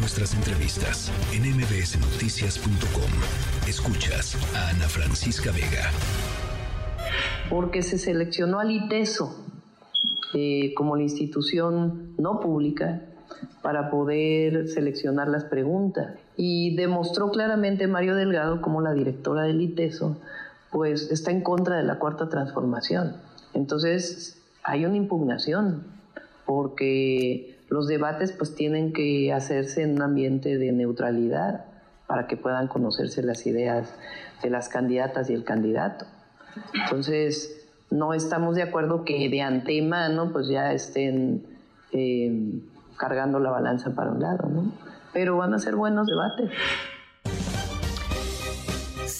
nuestras entrevistas en mbsnoticias.com. Escuchas a Ana Francisca Vega. Porque se seleccionó al ITESO eh, como la institución no pública para poder seleccionar las preguntas. Y demostró claramente Mario Delgado como la directora del ITESO, pues está en contra de la cuarta transformación. Entonces hay una impugnación porque los debates pues tienen que hacerse en un ambiente de neutralidad para que puedan conocerse las ideas de las candidatas y el candidato. Entonces, no estamos de acuerdo que de antemano pues ya estén eh, cargando la balanza para un lado, ¿no? Pero van a ser buenos debates.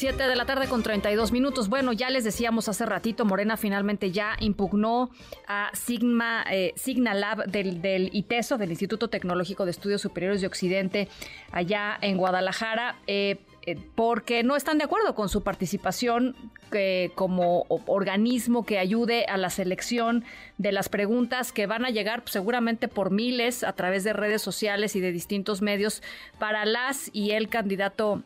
7 de la tarde con 32 minutos. Bueno, ya les decíamos hace ratito, Morena finalmente ya impugnó a Sigma, eh, Lab del, del, ITESO, del Instituto Tecnológico de Estudios Superiores de Occidente, allá en Guadalajara. Eh, eh, porque no están de acuerdo con su participación como organismo que ayude a la selección de las preguntas que van a llegar pues, seguramente por miles a través de redes sociales y de distintos medios para las y el candidato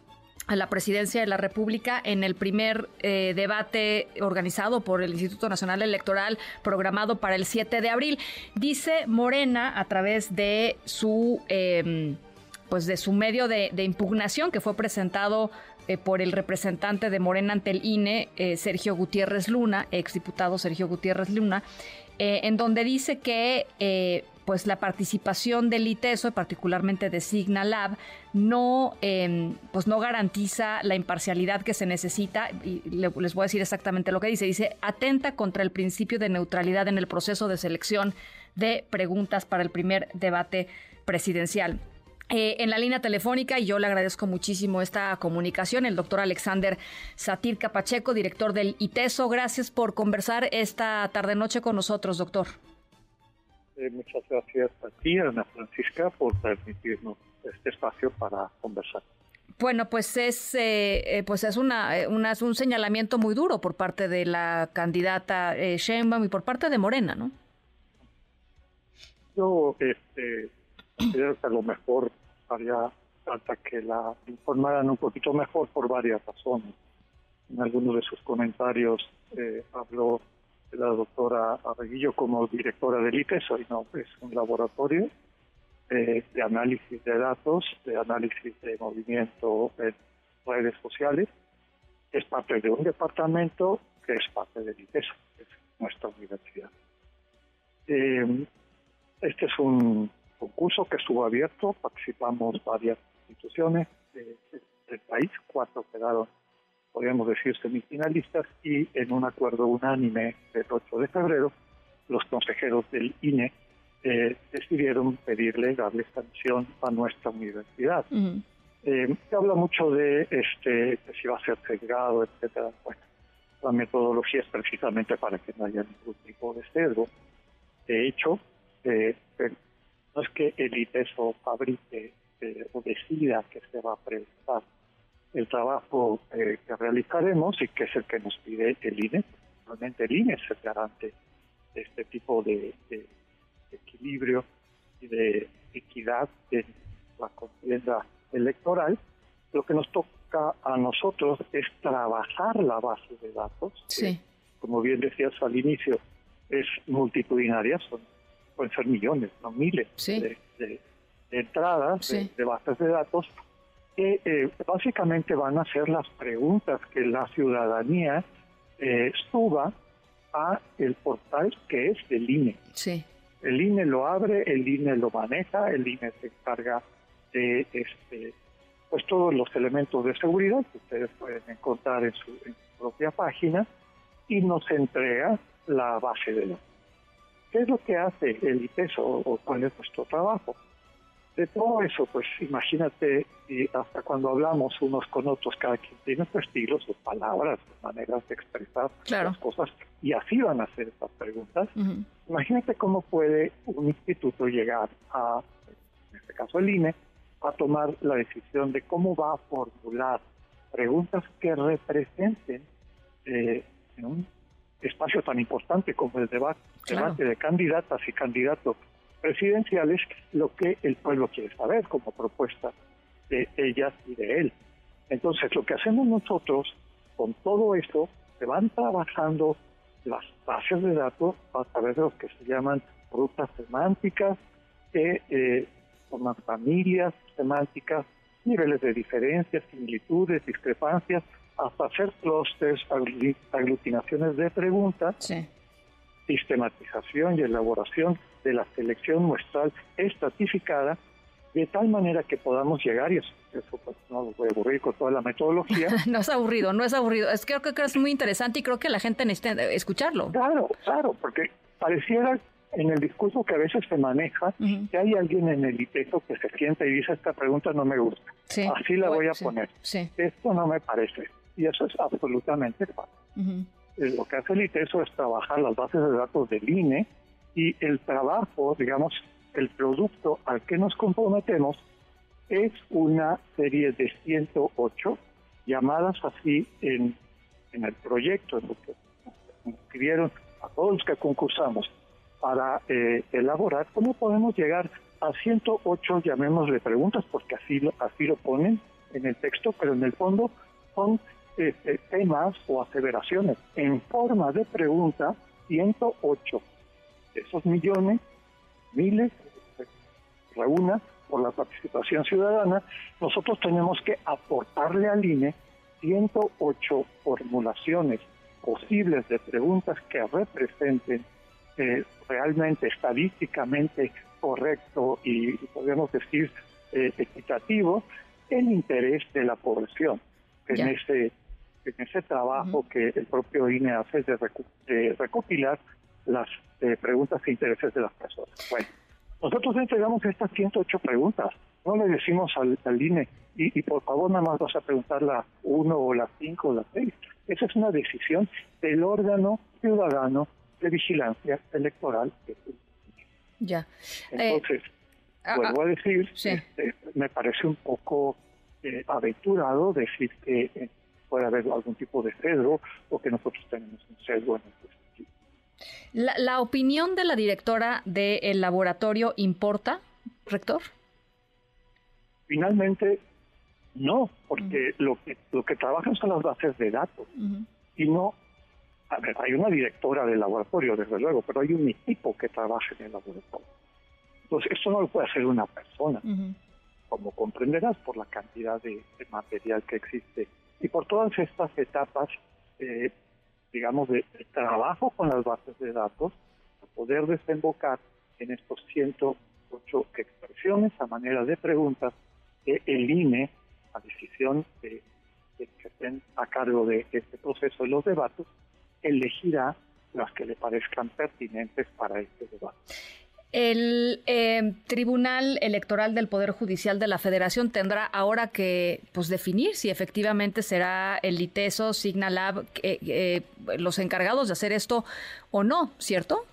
a la presidencia de la República en el primer eh, debate organizado por el Instituto Nacional Electoral programado para el 7 de abril. Dice Morena a través de su... Em, pues de su medio de, impugnación que fue presentado eh, por el representante de Morena ante el INE, eh, Sergio Gutiérrez Luna, exdiputado Sergio Gutiérrez Luna, en donde dice que pues la participación del ITESO, particularmente de Signalab, no, em, pues no garantiza la imparcialidad que se necesita, y les voy a decir exactamente lo que dice, dice, atenta contra el principio de neutralidad en el proceso de selección de preguntas para el primer debate presidencial. Eh, en la línea telefónica, y yo le agradezco muchísimo esta comunicación, el doctor Alexander Satir Capacheco, director del ITESO. Gracias por conversar esta tarde-noche con nosotros, doctor. Eh, muchas gracias a ti, Ana Francisca, por permitirnos este espacio para conversar. Bueno, pues es eh, eh, pues es una, un señalamiento muy duro por parte de la candidata eh, Sheinbaum y por parte de Morena, ¿no? Yo este, creo que a lo mejor haría falta que la informaran un poquito mejor por varias razones. En algunos de sus comentarios habló la doctora Arreguillo como directora del ITESO y no es un laboratorio de análisis de datos, de análisis de movimiento en redes sociales. Es parte de un departamento que es parte del ITESO, que es nuestra universidad. Eh, este es un concurso que estuvo abierto, participamos varias instituciones del país, cuatro quedaron podríamos decir, semifinalistas y en un acuerdo unánime del 8 de febrero, los consejeros del INE eh, decidieron pedirle darle sanción a nuestra universidad. Eh, se habla mucho de este si va a ser sesgado, etcétera. Bueno, la metodología es precisamente para que no haya ningún tipo de sesgo. De hecho, eh, no es que el ITESO fabrique o decida que se va a presentar el trabajo eh, que realizaremos y que es el que nos pide el INE. Realmente el INE es el garante de este tipo de, equilibrio y de equidad en la contienda electoral. Lo que nos toca a nosotros es trabajar la base de datos. Sí. como bien decías al inicio, es multitudinaria, son, pueden ser millones, no miles de, entradas de bases de datos que eh, básicamente van a ser las preguntas que la ciudadanía eh, suba a el portal que es del INE. Sí. El INE lo abre, el INE lo maneja, el INE se encarga de este pues todos los elementos de seguridad que ustedes pueden encontrar en su, propia página y nos entrega la base de datos. ¿Qué es lo que hace el IPESO o cuál es nuestro trabajo? de todo eso, pues imagínate y hasta cuando hablamos unos con otros, cada quien tiene su estilo, sus palabras, sus maneras de expresar las cosas, y así van a hacer estas preguntas. Imagínate cómo puede un instituto llegar a, en este caso el INE, a tomar la decisión de cómo va a formular preguntas que representen eh, en un espacio tan importante como el debate, debate de candidatas y candidatos presidenciales lo que el pueblo quiere saber como propuesta de ellas y de él. Entonces, lo que hacemos nosotros con todo esto, se van trabajando las bases de datos a través de lo que se llaman rutas semánticas, que eh, forman familias semánticas, niveles de diferencias, similitudes, discrepancias, hasta hacer clusters, aglutinaciones de preguntas, sistematización y elaboración de la selección muestral estratificada de tal manera que podamos llegar, y eso, pues, no lo voy a aburrir con toda la metodología. no es aburrido, no es aburrido. Es creo que es muy interesante y creo que la gente necesita escucharlo. Claro, claro, porque pareciera en el discurso que a veces se maneja que hay alguien en el ITESO que se sienta y dice esta pregunta no me gusta. Así la voy a poner. Esto no me parece. Y eso es absolutamente falso. Lo que hace el ITESO es trabajar las bases de datos del INE y el trabajo, digamos, el producto al que nos comprometemos es una serie de 108 llamadas así en, en el proyecto, en lo que escribieron a todos los que concursamos para eh, elaborar cómo podemos llegar a 108, llamémosle preguntas, porque así lo, así lo ponen en el texto, pero en el fondo son eh, temas o aseveraciones. En forma de pregunta, 108 esos millones, miles, reúna por la participación ciudadana, nosotros tenemos que aportarle al INE 108 formulaciones posibles de preguntas que representen eh, realmente estadísticamente correcto y, podríamos decir eh, equitativo el interés de la población en ese en ese trabajo que el propio INE hace de, de recopilar las eh, preguntas e intereses de las personas. Bueno, nosotros entregamos estas 108 preguntas. No le decimos al, INE, y, por favor nada más vas a preguntar la 1 o la 5 o la 6. Esa es una decisión del órgano ciudadano de vigilancia electoral. Ya. Entonces, eh, ah, vuelvo a decir, este, me parece un poco eh, aventurado decir que puede haber algún tipo de sesgo o que nosotros tenemos un sesgo en este ¿La, opinión de la directora del laboratorio importa, rector? Finalmente, no, porque lo que lo que trabajan son las bases de datos y no. A ver, hay una directora del laboratorio, desde luego, pero hay un equipo que trabaja en el laboratorio. Entonces, esto no lo puede hacer una persona, como comprenderás por la cantidad de, material que existe y por todas estas etapas eh, digamos, de, trabajo con las bases de datos, para poder desembocar en estos 108 expresiones a manera de preguntas que el INE, a decisión de, que estén a cargo de este proceso de los debates, elegirá las que le parezcan pertinentes para este debate. El eh, Tribunal Electoral del Poder Judicial de la Federación tendrá ahora que pues, definir si efectivamente será el ITESO, Signalab, eh, eh, los encargados de hacer esto o no, ¿cierto?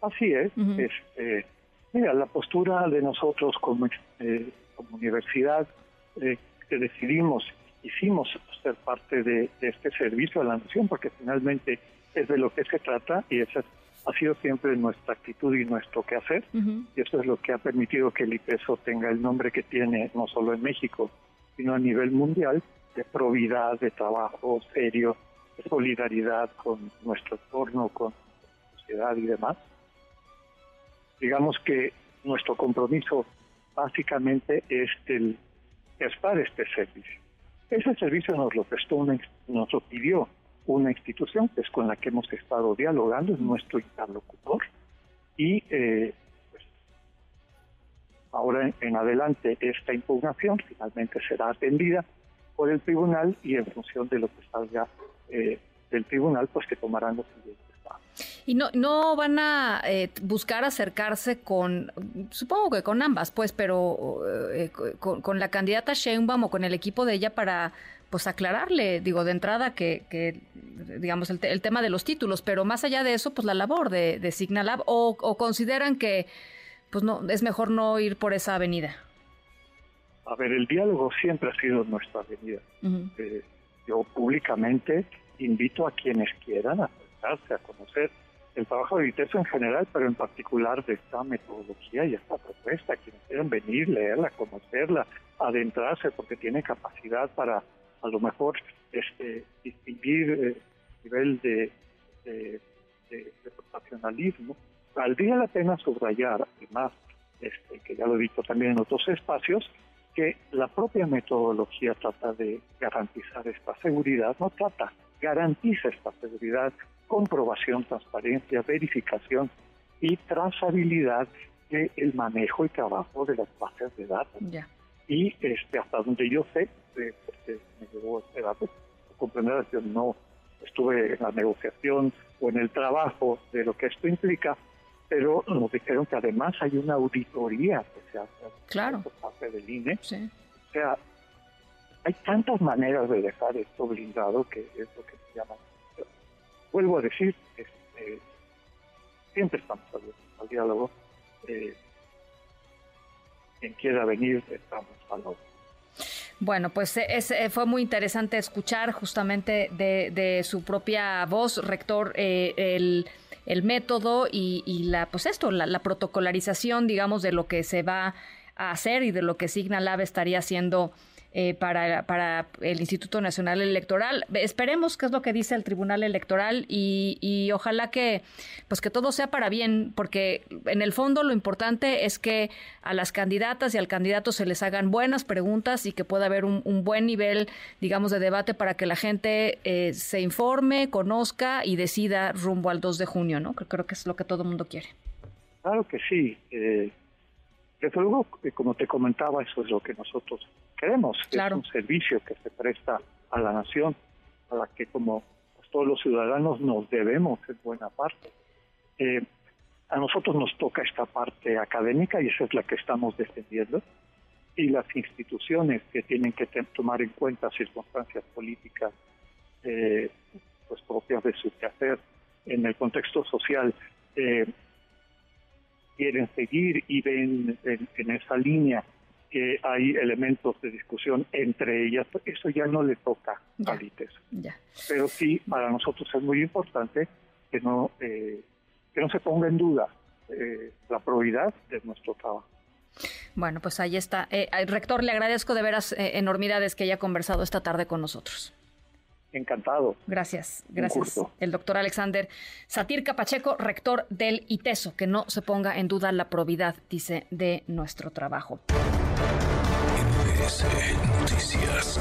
Así es. Este, mira, la postura de nosotros como, como universidad que decidimos, hicimos ser parte de, de, este servicio a la nación, porque finalmente es de lo que se trata y esa es ha sido siempre nuestra actitud y nuestro quehacer, y eso es lo que ha permitido que el IPESO tenga el nombre que tiene, no solo en México, sino a nivel mundial, de probidad, de trabajo serio, de solidaridad con nuestro entorno, con la sociedad y demás. Digamos que nuestro compromiso básicamente es el prestar este servicio. Ese servicio nos lo prestó, nos lo pidió una institución que es con la que hemos estado dialogando, es nuestro interlocutor, y eh, pues, ahora en, adelante esta impugnación finalmente será atendida por el tribunal y en función de lo que salga eh, del tribunal, pues que tomarán los siguientes pasos. Y no, no van a eh, buscar acercarse con, supongo que con ambas, pues, pero con, con, la candidata Sheinbaum o con el equipo de ella para pues aclararle, digo, de entrada que, que digamos, el, el, tema de los títulos, pero más allá de eso, pues la labor de, de Signalab, o, o, consideran que, pues no, es mejor no ir por esa avenida. A ver, el diálogo siempre ha sido nuestra avenida. Eh, yo públicamente invito a quienes quieran acercarse a conocer el trabajo de ITESO en general, pero en particular de esta metodología y esta propuesta. Quienes quieran venir, leerla, conocerla, adentrarse, porque tiene capacidad para a lo mejor este, distinguir el eh, nivel de, de, profesionalismo. Valdría la pena subrayar, además, este, que ya lo he dicho también en otros espacios, que la propia metodología trata de garantizar esta seguridad, no trata, garantiza esta seguridad, comprobación, transparencia, verificación y trazabilidad del manejo y trabajo de las bases de datos. Y este, hasta donde yo sé, porque me llegó este dato, comprender que no estuve en la negociación o en el trabajo de lo que esto implica, pero nos dijeron que además hay una auditoría que se hace por parte del INE. O sea, hay tantas maneras de dejar esto blindado que es lo que se llama. Vuelvo a decir, este, siempre estamos abiertos al diálogo. Eh, quien quiera venir, estamos al lado. Bueno, pues eh, eh, fue muy interesante escuchar justamente de, su propia voz, rector, eh, el, método y, la, pues esto, la, protocolarización, digamos, de lo que se va a hacer y de lo que Signalab estaría haciendo eh, para, para el Instituto Nacional Electoral. Esperemos qué es lo que dice el Tribunal Electoral y, y, ojalá que, pues que todo sea para bien, porque en el fondo lo importante es que a las candidatas y al candidato se les hagan buenas preguntas y que pueda haber un, buen nivel, digamos, de debate para que la gente eh, se informe, conozca y decida rumbo al 2 de junio, ¿no? Creo que es lo que todo el mundo quiere. Claro que sí. Eh, desde luego, como te comentaba, eso es lo que nosotros queremos. Es un servicio que se presta a la nación, a la que como pues, todos los ciudadanos nos debemos en buena parte. Eh, a nosotros nos toca esta parte académica y esa es la que estamos defendiendo. Y las instituciones que tienen que tomar en cuenta circunstancias políticas eh, pues propias de su quehacer en el contexto social, eh, quieren seguir y ven en, esa línea que hay elementos de discusión entre ellas, eso ya no le toca a ITES. Pero sí, para nosotros es muy importante que no, eh, que no se ponga en duda eh, la probidad de nuestro trabajo. Bueno, pues ahí está. Eh, rector, le agradezco de veras enormidades que haya conversado esta tarde con nosotros. Encantado. Gracias, gracias. El doctor Alexander Satir Capacheco, rector del ITESO, que no se ponga en duda la probidad, dice, de nuestro trabajo. Noticias.